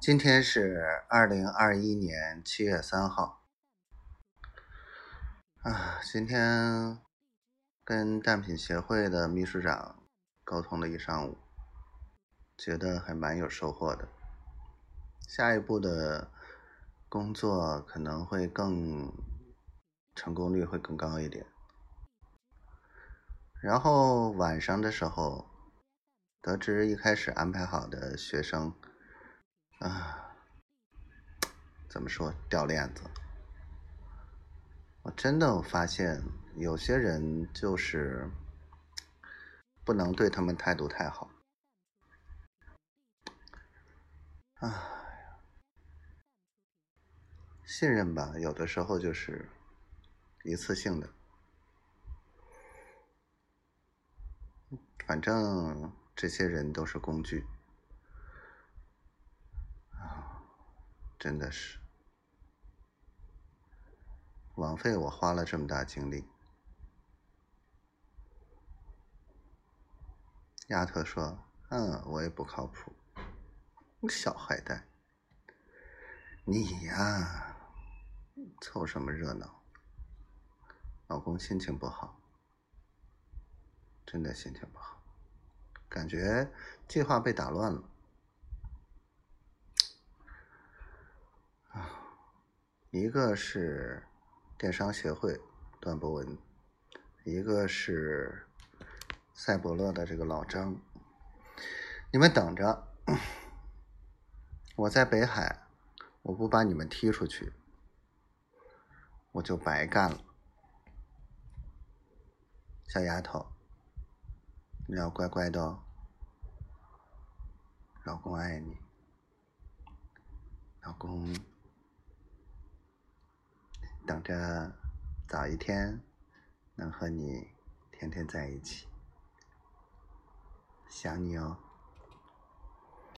今天是二零二一年七月三号。啊，今天跟蛋品协会的秘书长沟通了一上午，觉得还蛮有收获的。下一步的工作可能会更成功率会更高一点。然后晚上的时候，得知一开始安排好的学生，啊，怎么说掉链子？我真的发现有些人就是不能对他们态度太好。啊，信任吧，有的时候就是一次性的。反正这些人都是工具真的是枉费我花了这么大精力。丫头说：“嗯，我也不靠谱，小坏蛋，你呀，凑什么热闹？老公心情不好，真的心情不好。”感觉计划被打乱了一个是电商协会段博文，一个是赛博乐的这个老张。你们等着，我在北海，我不把你们踢出去，我就白干了。小丫头。你要乖乖的哦，老公爱你，老公想着早一天能和你天天在一起，想你哦。